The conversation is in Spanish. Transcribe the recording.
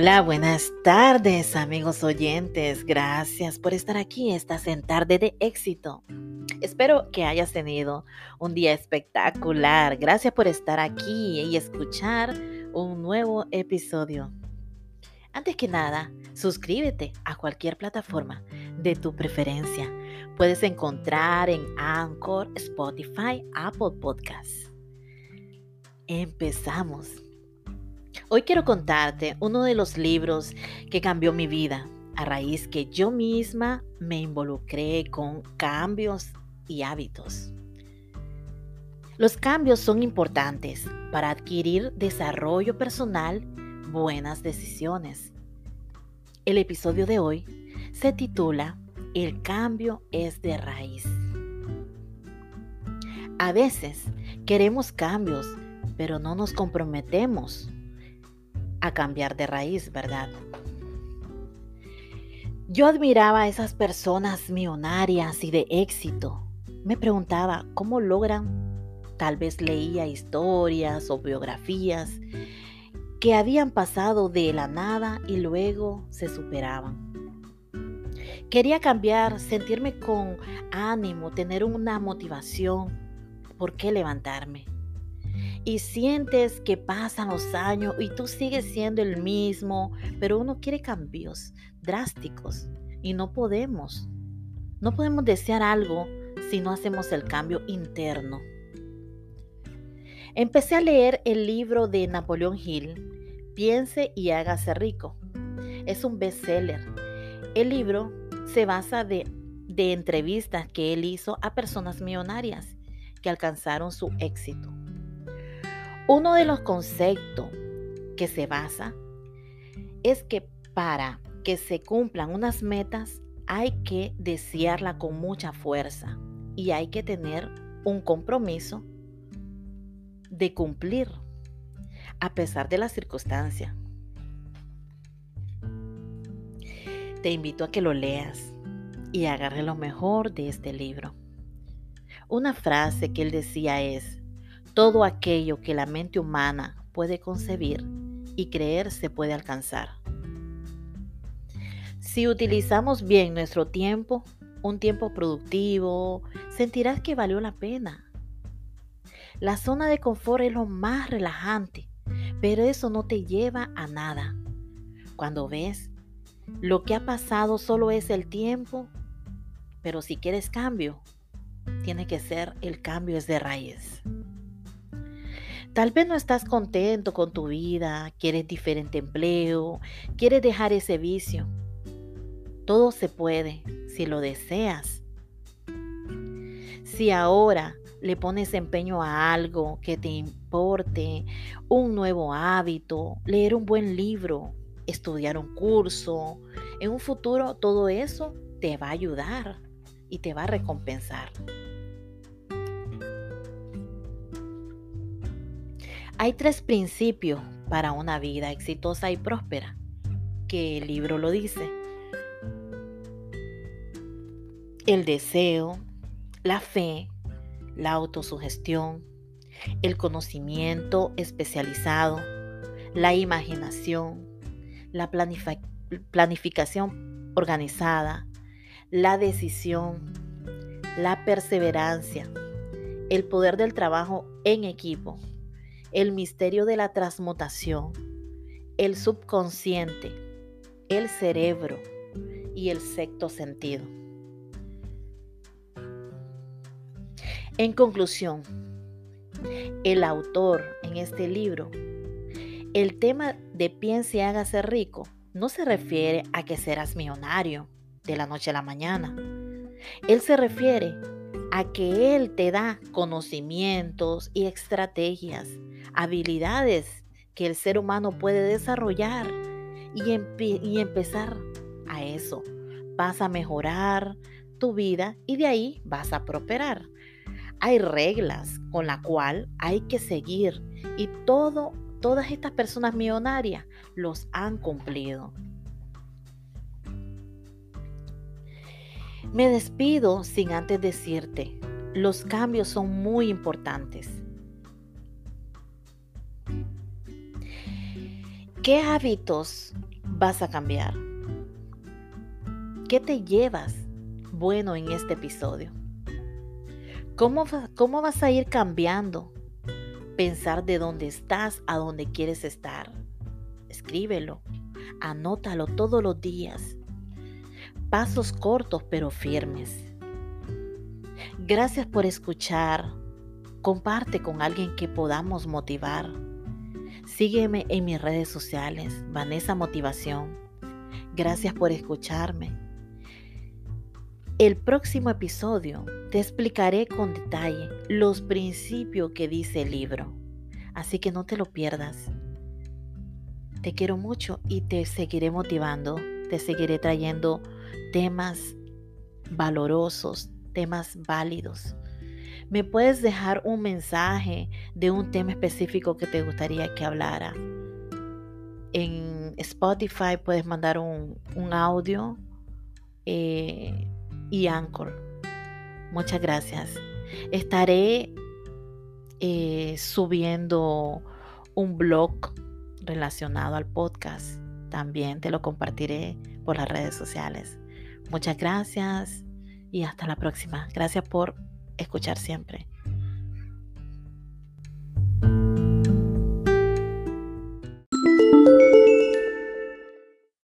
Hola, buenas tardes amigos oyentes. Gracias por estar aquí. Estás en tarde de éxito. Espero que hayas tenido un día espectacular. Gracias por estar aquí y escuchar un nuevo episodio. Antes que nada, suscríbete a cualquier plataforma de tu preferencia. Puedes encontrar en Anchor, Spotify, Apple Podcasts. Empezamos. Hoy quiero contarte uno de los libros que cambió mi vida a raíz que yo misma me involucré con cambios y hábitos. Los cambios son importantes para adquirir desarrollo personal, buenas decisiones. El episodio de hoy se titula El cambio es de raíz. A veces queremos cambios, pero no nos comprometemos a cambiar de raíz, ¿verdad? Yo admiraba a esas personas millonarias y de éxito. Me preguntaba cómo logran, tal vez leía historias o biografías que habían pasado de la nada y luego se superaban. Quería cambiar, sentirme con ánimo, tener una motivación. ¿Por qué levantarme? Y sientes que pasan los años y tú sigues siendo el mismo, pero uno quiere cambios drásticos y no podemos. No podemos desear algo si no hacemos el cambio interno. Empecé a leer el libro de Napoleón Hill, Piense y hágase rico. Es un bestseller. El libro se basa de, de entrevistas que él hizo a personas millonarias que alcanzaron su éxito. Uno de los conceptos que se basa es que para que se cumplan unas metas hay que desearla con mucha fuerza y hay que tener un compromiso de cumplir a pesar de las circunstancias. Te invito a que lo leas y agarre lo mejor de este libro. Una frase que él decía es, todo aquello que la mente humana puede concebir y creer se puede alcanzar. Si utilizamos bien nuestro tiempo, un tiempo productivo, sentirás que valió la pena. La zona de confort es lo más relajante, pero eso no te lleva a nada. Cuando ves, lo que ha pasado solo es el tiempo, pero si quieres cambio, tiene que ser el cambio es de raíz. Tal vez no estás contento con tu vida, quieres diferente empleo, quieres dejar ese vicio. Todo se puede si lo deseas. Si ahora le pones empeño a algo que te importe, un nuevo hábito, leer un buen libro, estudiar un curso, en un futuro todo eso te va a ayudar y te va a recompensar. Hay tres principios para una vida exitosa y próspera, que el libro lo dice. El deseo, la fe, la autosugestión, el conocimiento especializado, la imaginación, la planificación organizada, la decisión, la perseverancia, el poder del trabajo en equipo el misterio de la transmutación, el subconsciente, el cerebro y el sexto sentido. En conclusión, el autor en este libro, el tema de piense y hágase rico no se refiere a que serás millonario de la noche a la mañana. Él se refiere a que Él te da conocimientos y estrategias habilidades que el ser humano puede desarrollar y, empezar a eso. Vas a mejorar tu vida y de ahí vas a prosperar. Hay reglas con las cuales hay que seguir y todo, todas estas personas millonarias los han cumplido. Me despido sin antes decirte, los cambios son muy importantes. ¿Qué hábitos vas a cambiar? ¿Qué te llevas bueno en este episodio? ¿Cómo, cómo vas a ir cambiando? Pensar de dónde estás a dónde quieres estar. Escríbelo, anótalo todos los días. Pasos cortos pero firmes. Gracias por escuchar. Comparte con alguien que podamos motivar. Sígueme en mis redes sociales, Vanessa Motivación. Gracias por escucharme. El próximo episodio te explicaré con detalle los principios que dice el libro, así que no te lo pierdas. Te quiero mucho y te seguiré motivando, te seguiré trayendo temas valorosos, temas válidos. Me puedes dejar un mensaje de un tema específico que te gustaría que hablara. En Spotify puedes mandar un, audio eh, y Anchor. Muchas gracias. Estaré eh, subiendo un blog relacionado al podcast. También te lo compartiré por las redes sociales. Muchas gracias y hasta la próxima. Gracias por escuchar siempre.